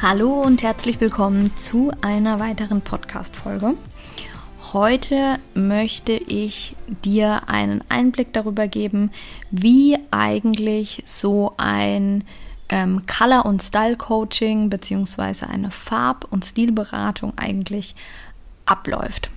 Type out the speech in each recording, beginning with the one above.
Hallo und herzlich willkommen zu einer weiteren Podcast-Folge. Heute möchte ich dir einen Einblick darüber geben, wie eigentlich so ein ähm, Color- und Style-Coaching bzw. eine Farb- und Stilberatung eigentlich abläuft.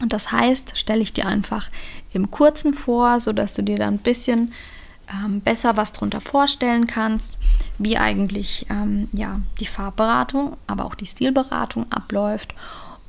Und das heißt, stelle ich dir einfach im Kurzen vor, sodass du dir da ein bisschen ähm, besser was darunter vorstellen kannst, wie eigentlich ähm, ja, die Farbberatung, aber auch die Stilberatung abläuft.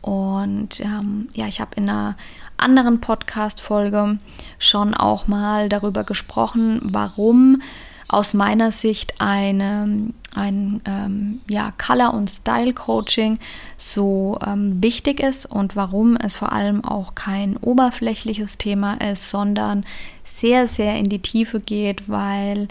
Und ähm, ja, ich habe in einer anderen Podcast-Folge schon auch mal darüber gesprochen, warum aus meiner Sicht eine, ein ähm, ja, Color- und Style-Coaching so ähm, wichtig ist und warum es vor allem auch kein oberflächliches Thema ist, sondern sehr, sehr in die Tiefe geht, weil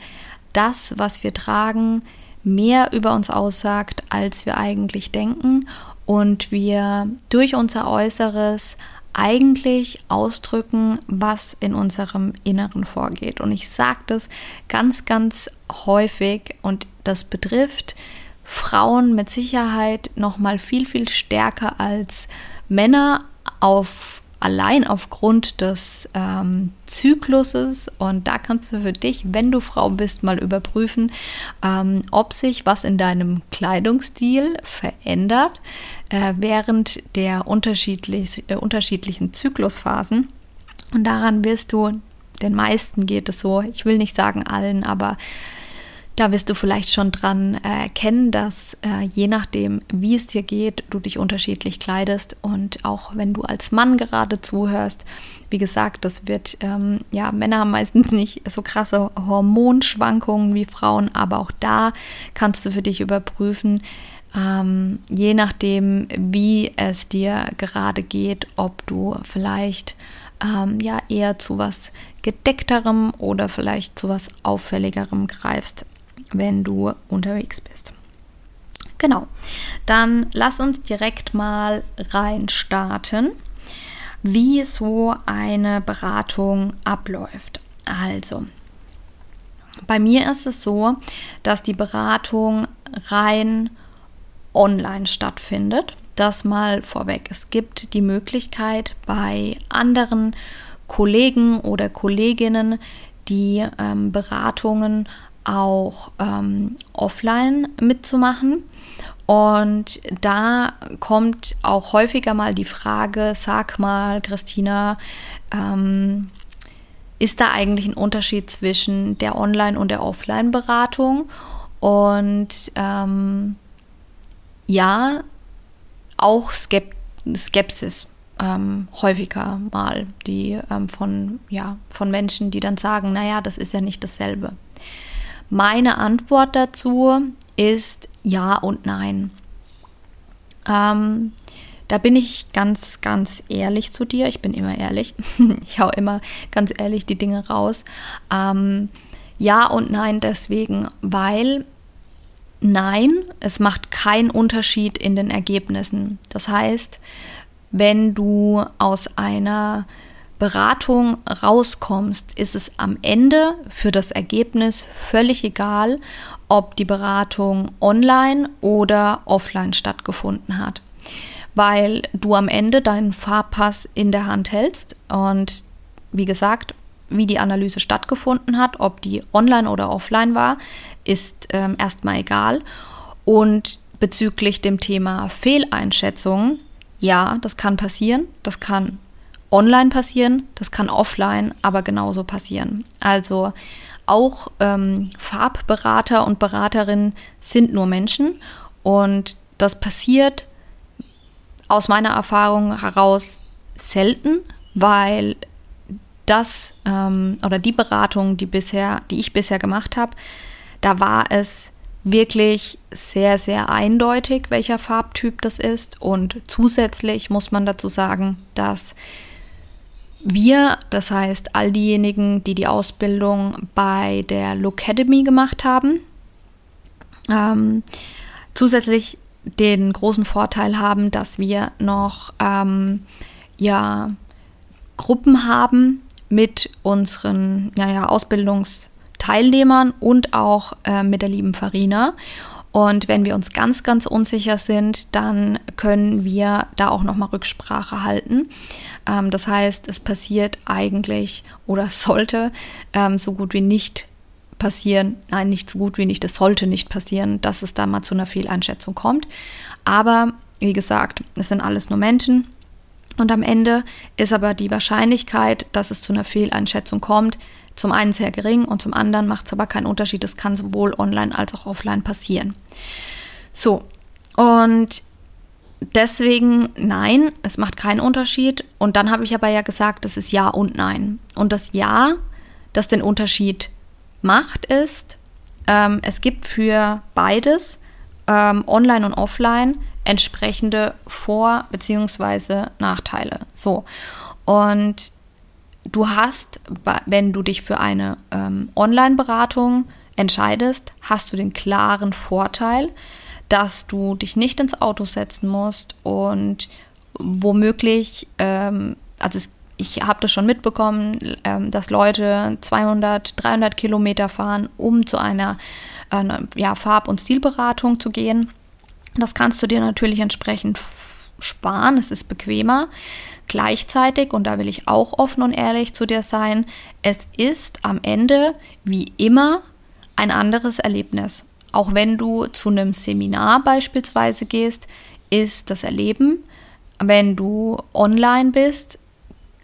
das, was wir tragen, mehr über uns aussagt, als wir eigentlich denken und wir durch unser Äußeres eigentlich ausdrücken, was in unserem Inneren vorgeht. Und ich sage das ganz, ganz häufig und das betrifft Frauen mit Sicherheit noch mal viel, viel stärker als Männer auf allein aufgrund des ähm, Zykluses. Und da kannst du für dich, wenn du Frau bist, mal überprüfen, ähm, ob sich was in deinem Kleidungsstil verändert äh, während der unterschiedlich, äh, unterschiedlichen Zyklusphasen. Und daran wirst du, den meisten geht es so, ich will nicht sagen allen, aber da wirst du vielleicht schon dran äh, erkennen, dass äh, je nachdem, wie es dir geht, du dich unterschiedlich kleidest. Und auch wenn du als Mann gerade zuhörst, wie gesagt, das wird, ähm, ja, Männer haben meistens nicht so krasse Hormonschwankungen wie Frauen, aber auch da kannst du für dich überprüfen, ähm, je nachdem, wie es dir gerade geht, ob du vielleicht ähm, ja eher zu was gedeckterem oder vielleicht zu was auffälligerem greifst, wenn du unterwegs bist. Genau, dann lass uns direkt mal rein starten, wie so eine Beratung abläuft. Also, bei mir ist es so, dass die Beratung rein online stattfindet. Das mal vorweg. Es gibt die Möglichkeit bei anderen Kollegen oder Kolleginnen, die ähm, Beratungen auch ähm, offline mitzumachen. Und da kommt auch häufiger mal die Frage, sag mal, Christina, ähm, ist da eigentlich ein Unterschied zwischen der Online- und der Offline-Beratung? Und ähm, ja, auch Skep Skepsis ähm, häufiger mal, die ähm, von, ja, von Menschen, die dann sagen, naja, das ist ja nicht dasselbe. Meine Antwort dazu ist ja und nein. Ähm, da bin ich ganz, ganz ehrlich zu dir. Ich bin immer ehrlich. ich hau immer ganz ehrlich die Dinge raus. Ähm, ja und nein deswegen, weil Nein, es macht keinen Unterschied in den Ergebnissen. Das heißt, wenn du aus einer Beratung rauskommst, ist es am Ende für das Ergebnis völlig egal, ob die Beratung online oder offline stattgefunden hat. Weil du am Ende deinen Farbpass in der Hand hältst und wie gesagt, wie die Analyse stattgefunden hat, ob die online oder offline war, ist ähm, erstmal egal. Und bezüglich dem Thema Fehleinschätzung, ja, das kann passieren. Das kann online passieren, das kann offline aber genauso passieren. Also auch ähm, Farbberater und Beraterinnen sind nur Menschen und das passiert aus meiner Erfahrung heraus selten, weil das ähm, oder die Beratung, die bisher, die ich bisher gemacht habe, da war es wirklich sehr, sehr eindeutig, welcher Farbtyp das ist. Und zusätzlich muss man dazu sagen, dass wir, das heißt all diejenigen, die die Ausbildung bei der Locademy gemacht haben, ähm, zusätzlich den großen Vorteil haben, dass wir noch ähm, ja, Gruppen haben mit unseren naja, Ausbildungsteilnehmern und auch äh, mit der lieben Farina. Und wenn wir uns ganz, ganz unsicher sind, dann können wir da auch nochmal Rücksprache halten. Ähm, das heißt, es passiert eigentlich oder sollte ähm, so gut wie nicht passieren, nein, nicht so gut wie nicht, es sollte nicht passieren, dass es da mal zu einer Fehleinschätzung kommt. Aber wie gesagt, es sind alles nur Menschen. Und am Ende ist aber die Wahrscheinlichkeit, dass es zu einer Fehleinschätzung kommt, zum einen sehr gering und zum anderen macht es aber keinen Unterschied. Es kann sowohl online als auch offline passieren. So, und deswegen nein, es macht keinen Unterschied. Und dann habe ich aber ja gesagt, es ist Ja und Nein. Und das Ja, das den Unterschied macht, ist, ähm, es gibt für beides, ähm, online und offline, entsprechende Vor- bzw. Nachteile. So. Und du hast, wenn du dich für eine ähm, Online-Beratung entscheidest, hast du den klaren Vorteil, dass du dich nicht ins Auto setzen musst und womöglich, ähm, also es ich habe das schon mitbekommen, ähm, dass Leute 200, 300 Kilometer fahren, um zu einer äh, ja, Farb- und Stilberatung zu gehen. Das kannst du dir natürlich entsprechend sparen, es ist bequemer. Gleichzeitig, und da will ich auch offen und ehrlich zu dir sein, es ist am Ende wie immer ein anderes Erlebnis. Auch wenn du zu einem Seminar beispielsweise gehst, ist das Erleben, wenn du online bist,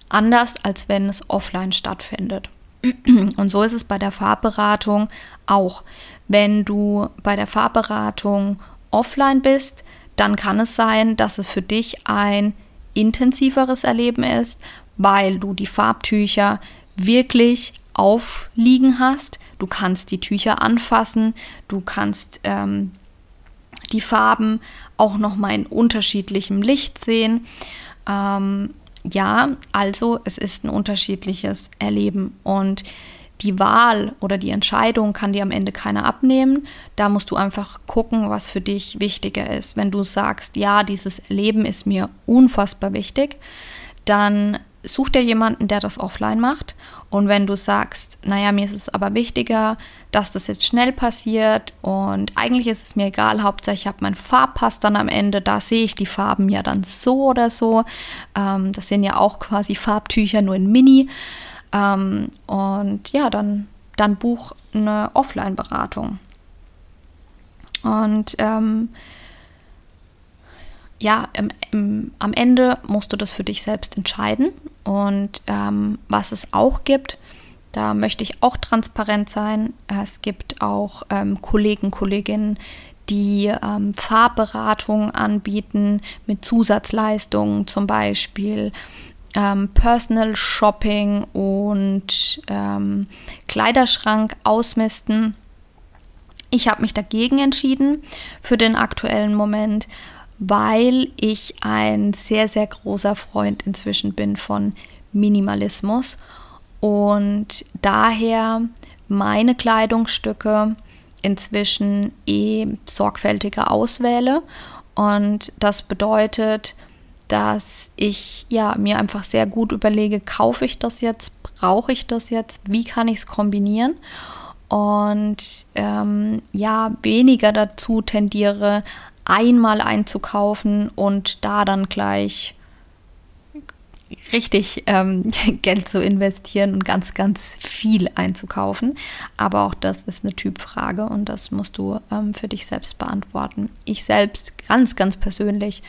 anders als wenn es offline stattfindet. Und so ist es bei der Farbberatung auch. Wenn du bei der Farbberatung offline bist, dann kann es sein, dass es für dich ein intensiveres Erleben ist, weil du die Farbtücher wirklich aufliegen hast. Du kannst die Tücher anfassen, du kannst ähm, die Farben auch noch mal in unterschiedlichem Licht sehen. Ähm, ja, also es ist ein unterschiedliches Erleben und die Wahl oder die Entscheidung kann dir am Ende keiner abnehmen. Da musst du einfach gucken, was für dich wichtiger ist. Wenn du sagst, ja, dieses Erleben ist mir unfassbar wichtig, dann such dir jemanden, der das offline macht. Und wenn du sagst, naja, mir ist es aber wichtiger, dass das jetzt schnell passiert und eigentlich ist es mir egal, Hauptsache ich habe meinen Farbpass dann am Ende, da sehe ich die Farben ja dann so oder so. Ähm, das sind ja auch quasi Farbtücher, nur in Mini. Ähm, und ja, dann, dann buch eine Offline-Beratung. Und ähm, ja, im, im, am Ende musst du das für dich selbst entscheiden. Und ähm, was es auch gibt, da möchte ich auch transparent sein. Es gibt auch ähm, Kollegen, Kolleginnen, die ähm, Farbberatungen anbieten mit Zusatzleistungen, zum Beispiel ähm, Personal Shopping und ähm, Kleiderschrank ausmisten. Ich habe mich dagegen entschieden für den aktuellen Moment, weil ich ein sehr, sehr großer Freund inzwischen bin von Minimalismus und daher meine Kleidungsstücke inzwischen eh sorgfältiger auswähle. Und das bedeutet, dass ich ja mir einfach sehr gut überlege, kaufe ich das jetzt, brauche ich das jetzt, wie kann ich es kombinieren? Und ähm, ja, weniger dazu tendiere, einmal einzukaufen und da dann gleich richtig ähm, Geld zu investieren und ganz, ganz viel einzukaufen. Aber auch das ist eine Typfrage und das musst du ähm, für dich selbst beantworten. Ich selbst ganz, ganz persönlich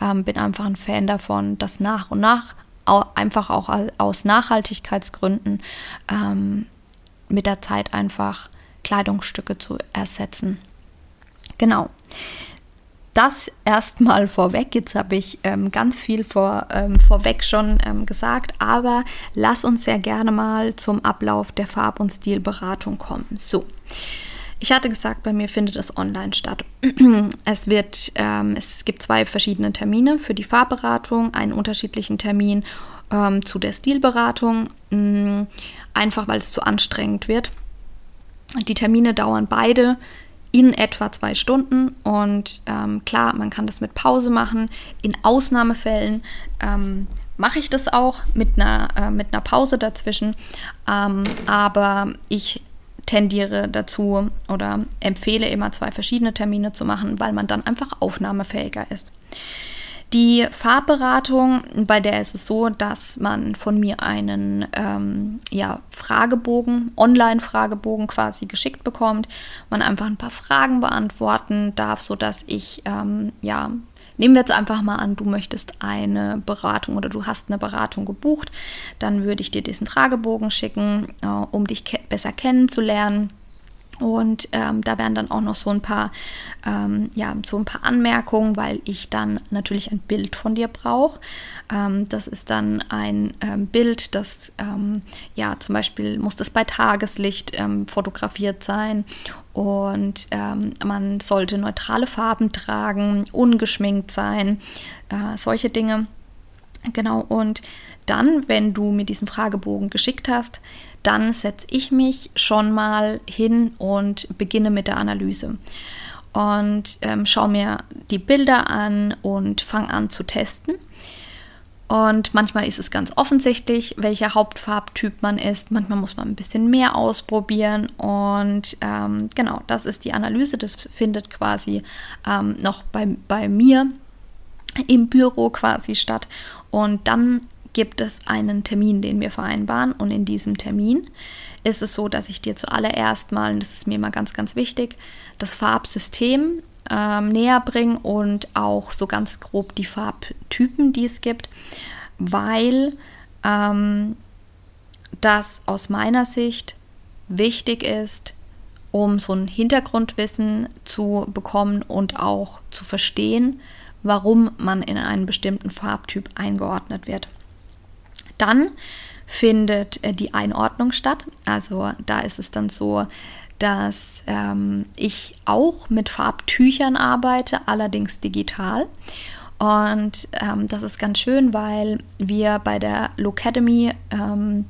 ähm, bin einfach ein Fan davon, dass nach und nach auch, einfach auch aus Nachhaltigkeitsgründen ähm, mit der Zeit einfach Kleidungsstücke zu ersetzen. Genau. das erstmal vorweg. Jetzt habe ich ähm, ganz viel vor, ähm, vorweg schon ähm, gesagt, aber lass uns sehr gerne mal zum Ablauf der Farb- und Stilberatung kommen. So. Ich hatte gesagt, bei mir findet es online statt. Es wird, ähm, es gibt zwei verschiedene Termine für die Farbberatung, einen unterschiedlichen Termin ähm, zu der Stilberatung, mh, mm, einfach weil es zu anstrengend wird. Die Termine dauern beide in etwa zwei Stunden und ähm, klar, man kann das mit Pause machen. In Ausnahmefällen ähm, mache ich das auch mit einer, äh, mit einer Pause dazwischen, ähm, aber ich tendiere dazu oder empfehle immer zwei verschiedene Termine zu machen, weil man dann einfach aufnahmefähiger ist. Die Farbberatung, bei der ist es so, dass man von mir einen ähm, ja, Fragebogen, Online-Fragebogen quasi geschickt bekommt, man einfach ein paar Fragen beantworten darf, sodass ich ähm, ja Nehmen wir jetzt einfach mal an, du möchtest eine Beratung oder du hast eine Beratung gebucht, dann würde ich dir diesen Fragebogen schicken, äh, um dich ke besser kennenzulernen und ähm, da werden dann auch noch so ein paar, ähm, ja, so ein paar Anmerkungen, weil ich dann natürlich ein Bild von dir brauche. Ähm, das ist dann ein ähm, Bild, das, ähm, ja, zum Beispiel muss das bei Tageslicht ähm, fotografiert sein und man sollte neutrale Farben tragen, ungeschminkt sein, äh, solche Dinge. Genau, und dann, wenn du mir diesen Fragebogen geschickt hast, dann setze ich mich schon mal hin und beginne mit der Analyse. Und ähm, schaue mir die Bilder an und fange an zu testen. Und manchmal ist es ganz offensichtlich, welcher Hauptfarbtyp man ist. Manchmal muss man ein bisschen mehr ausprobieren. Und ähm, genau, das ist die Analyse. Das findet quasi ähm, noch bei, bei mir im Büro quasi statt. Und dann gibt es einen Termin, den wir vereinbaren. Und in diesem Termin ist es so, dass ich dir zuallererst mal, und das ist mir immer ganz, ganz wichtig, das Farbsystem ähm, näher bringe und auch so ganz grob die Farbtypen, die es gibt, weil ähm, das aus meiner Sicht wichtig ist, um so ein Hintergrundwissen zu bekommen und auch zu verstehen, warum man in einen bestimmten Farbtyp eingeordnet wird. Dann findet äh, die Einordnung statt. Also da ist es dann so, dass ähm, ich auch mit Farbtüchern arbeite, allerdings digital. Und ähm, das ist ganz schön, weil wir bei der Locademy ähm,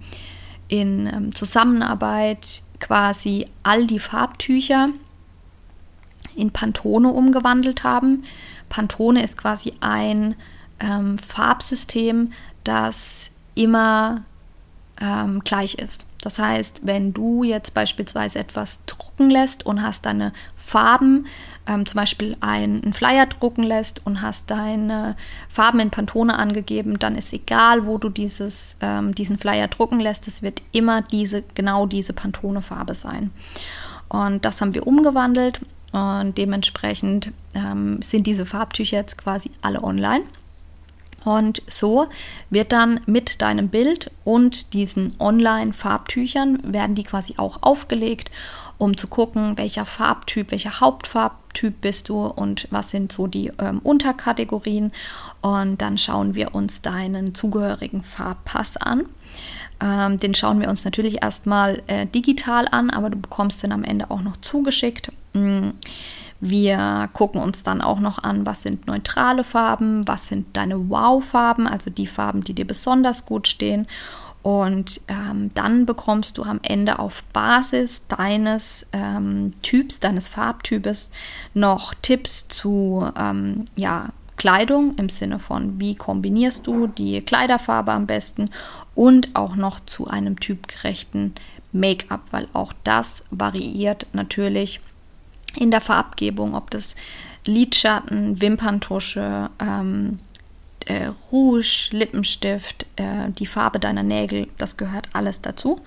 in ähm, Zusammenarbeit quasi all die Farbtücher in Pantone umgewandelt haben. Pantone ist quasi ein ähm, Farbsystem, das immer ähm, gleich ist. Das heißt, wenn du jetzt beispielsweise etwas drucken lässt und hast deine Farben, ähm, zum Beispiel einen Flyer drucken lässt und hast deine Farben in Pantone angegeben, dann ist egal, wo du dieses, ähm, diesen Flyer drucken lässt, es wird immer diese, genau diese Pantone-Farbe sein. Und das haben wir umgewandelt und dementsprechend ähm, sind diese Farbtücher jetzt quasi alle online. Und so wird dann mit deinem Bild und diesen Online-Farbtüchern werden die quasi auch aufgelegt, um zu gucken, welcher Farbtyp, welcher Hauptfarbtyp bist du und was sind so die ähm, Unterkategorien. Und dann schauen wir uns deinen zugehörigen Farbpass an. Ähm, den schauen wir uns natürlich erstmal äh, digital an, aber du bekommst den am Ende auch noch zugeschickt. Mhm. Wir gucken uns dann auch noch an, was sind neutrale Farben, was sind deine Wow-Farben, also die Farben, die dir besonders gut stehen. Und ähm, dann bekommst du am Ende auf Basis deines ähm, Typs, deines Farbtypes noch Tipps zu ähm, ja, Kleidung im Sinne von, wie kombinierst du die Kleiderfarbe am besten und auch noch zu einem typgerechten Make-up, weil auch das variiert natürlich in der Farbgebung, ob das Lidschatten, Wimperntusche, ähm, äh, Rouge, Lippenstift, äh, die Farbe deiner Nägel, das gehört alles dazu.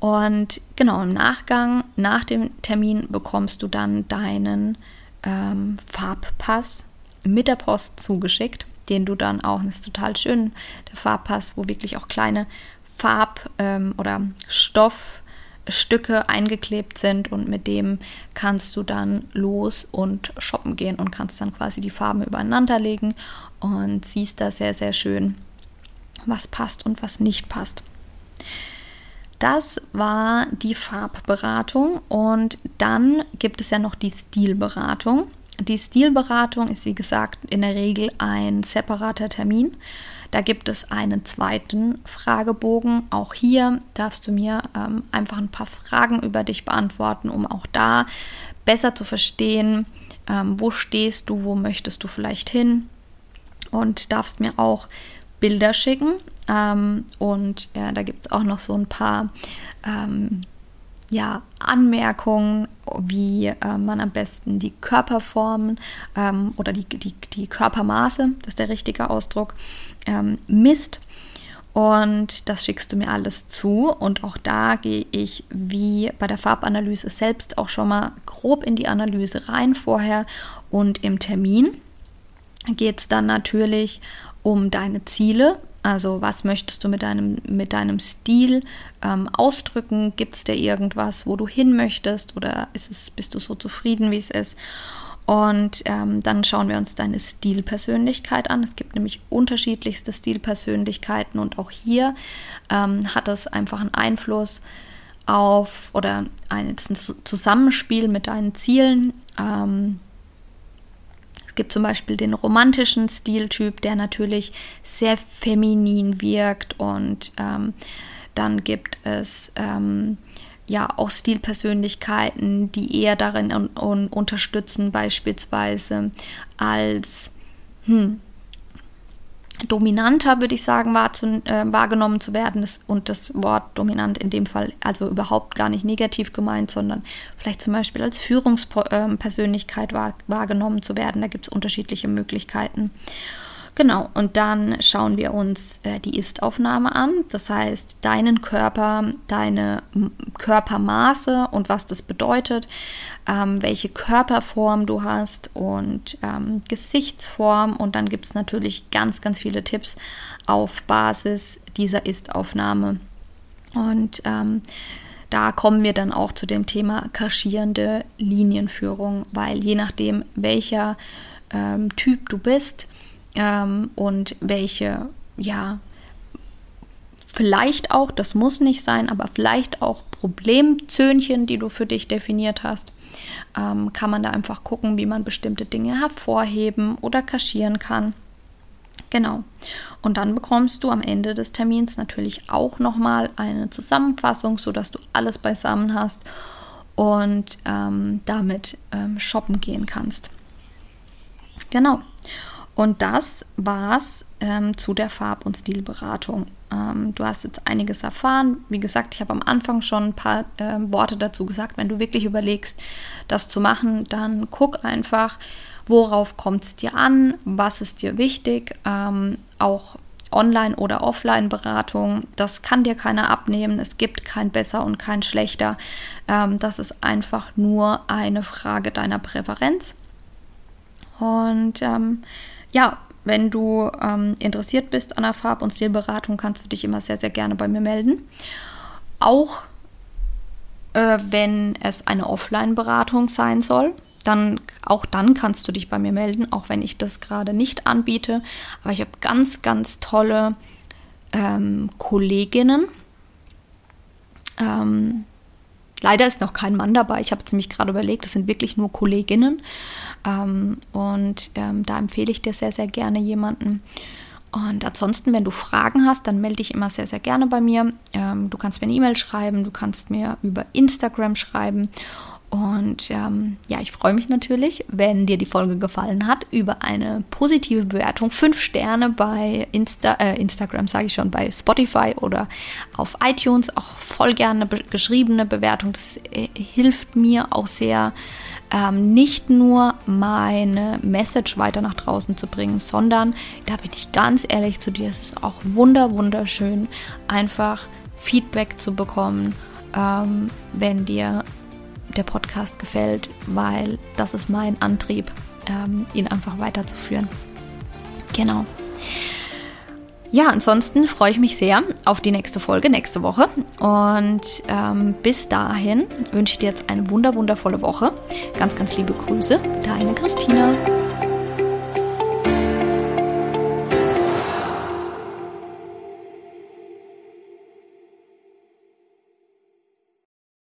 Und genau im Nachgang, nach dem Termin, bekommst du dann deinen ähm, Farbpass mit der Post zugeschickt, den du dann auch, das ist total schön, der Farbpass, wo wirklich auch kleine Farb- ähm, oder Stoff- Stücke eingeklebt sind und mit dem kannst du dann los und shoppen gehen und kannst dann quasi die Farben übereinander legen und siehst da sehr, sehr schön, was passt und was nicht passt. Das war die Farbberatung und dann gibt es ja noch die Stilberatung. Die Stilberatung ist wie gesagt in der Regel ein separater Termin. Da gibt es einen zweiten Fragebogen. Auch hier darfst du mir ähm, einfach ein paar Fragen über dich beantworten, um auch da besser zu verstehen, ähm, wo stehst du, wo möchtest du vielleicht hin. Und darfst mir auch Bilder schicken. Ähm, und ja, da gibt es auch noch so ein paar ähm, ja, Anmerkungen, wie äh, man am besten die Körperformen ähm, oder die, die, die Körpermaße, das ist der richtige Ausdruck, ähm, misst. Und das schickst du mir alles zu. Und auch da gehe ich wie bei der Farbanalyse selbst auch schon mal grob in die Analyse rein vorher. Und im Termin geht es dann natürlich um deine Ziele, also was möchtest du mit deinem, mit deinem Stil ähm, ausdrücken? Gibt es da irgendwas, wo du hin möchtest oder ist es, bist du so zufrieden, wie es ist? Und ähm, dann schauen wir uns deine Stilpersönlichkeit an. Es gibt nämlich unterschiedlichste Stilpersönlichkeiten und auch hier ähm, hat es einfach einen Einfluss auf oder ein, ein Zusammenspiel mit deinen Zielen. Es gibt zum Beispiel den romantischen Stiltyp, der natürlich sehr feminin wirkt und ähm, dann gibt es ähm, ja auch Stilpersönlichkeiten, die eher darin un un unterstützen, beispielsweise als hm, dominanter, würde ich sagen, wahr zu, äh, wahrgenommen zu werden. Das, und das Wort dominant in dem Fall also überhaupt gar nicht negativ gemeint, sondern vielleicht zum Beispiel als Führungspersönlichkeit wahr, wahrgenommen zu werden. Da gibt es unterschiedliche Möglichkeiten. Genau, und dann schauen wir uns äh, die Ist-Aufnahme an. Das heißt, deinen Körper, deine Körpermaße und was das bedeutet, ähm, welche Körperform du hast und ähm, Gesichtsform. Und dann gibt es natürlich ganz, ganz viele Tipps auf Basis dieser Ist-Aufnahme. Und ähm, da kommen wir dann auch zu dem Thema kaschierende Linienführung, weil je nachdem, welcher ähm, Typ du bist, ähm, und welche, ja, vielleicht auch, das muss nicht sein, aber vielleicht auch Problemzöhnchen, die du für dich definiert hast, ähm, kann man da einfach gucken, wie man bestimmte Dinge hervorheben oder kaschieren kann. Genau. Und dann bekommst du am Ende des Termins natürlich auch nochmal eine Zusammenfassung, sodass du alles beisammen hast und ähm, damit ähm, shoppen gehen kannst. Genau. Und das war's ähm, zu der Farb- und Stilberatung. Ähm, du hast jetzt einiges erfahren. Wie gesagt, ich habe am Anfang schon ein paar äh, Worte dazu gesagt. Wenn du wirklich überlegst, das zu machen, dann guck einfach, worauf kommt es dir an, was ist dir wichtig. Ähm, auch Online- oder Offline-Beratung, das kann dir keiner abnehmen. Es gibt kein besser und kein schlechter. Ähm, das ist einfach nur eine Frage deiner Präferenz. Und ähm, ja, wenn du ähm, interessiert bist an der Farb- und Stilberatung, kannst du dich immer sehr, sehr gerne bei mir melden. Auch äh, wenn es eine Offline-Beratung sein soll, dann auch dann kannst du dich bei mir melden, auch wenn ich das gerade nicht anbiete. Aber ich habe ganz, ganz tolle ähm, Kolleginnen. Ähm, leider ist noch kein Mann dabei. Ich habe es nämlich gerade überlegt, das sind wirklich nur Kolleginnen. Ähm, und ähm, da empfehle ich dir sehr, sehr gerne jemanden. Und ansonsten, wenn du Fragen hast, dann melde dich immer sehr, sehr gerne bei mir. Ähm, du kannst mir eine E-Mail schreiben, du kannst mir über Instagram schreiben. Und ähm, ja, ich freue mich natürlich, wenn dir die Folge gefallen hat, über eine positive Bewertung. Fünf Sterne bei Insta, äh, Instagram, sage ich schon, bei Spotify oder auf iTunes. Auch voll gerne be geschriebene Bewertung. Das äh, hilft mir auch sehr, ähm, nicht nur meine Message weiter nach draußen zu bringen, sondern, da bin ich ganz ehrlich zu dir, es ist auch wunder, wunderschön, einfach Feedback zu bekommen, ähm, wenn dir der Podcast gefällt, weil das ist mein Antrieb, ähm, ihn einfach weiterzuführen. Genau. Ja, ansonsten freue ich mich sehr auf die nächste Folge nächste Woche. Und ähm, bis dahin wünsche ich dir jetzt eine wunder wundervolle Woche. Ganz, ganz liebe Grüße, deine Christina.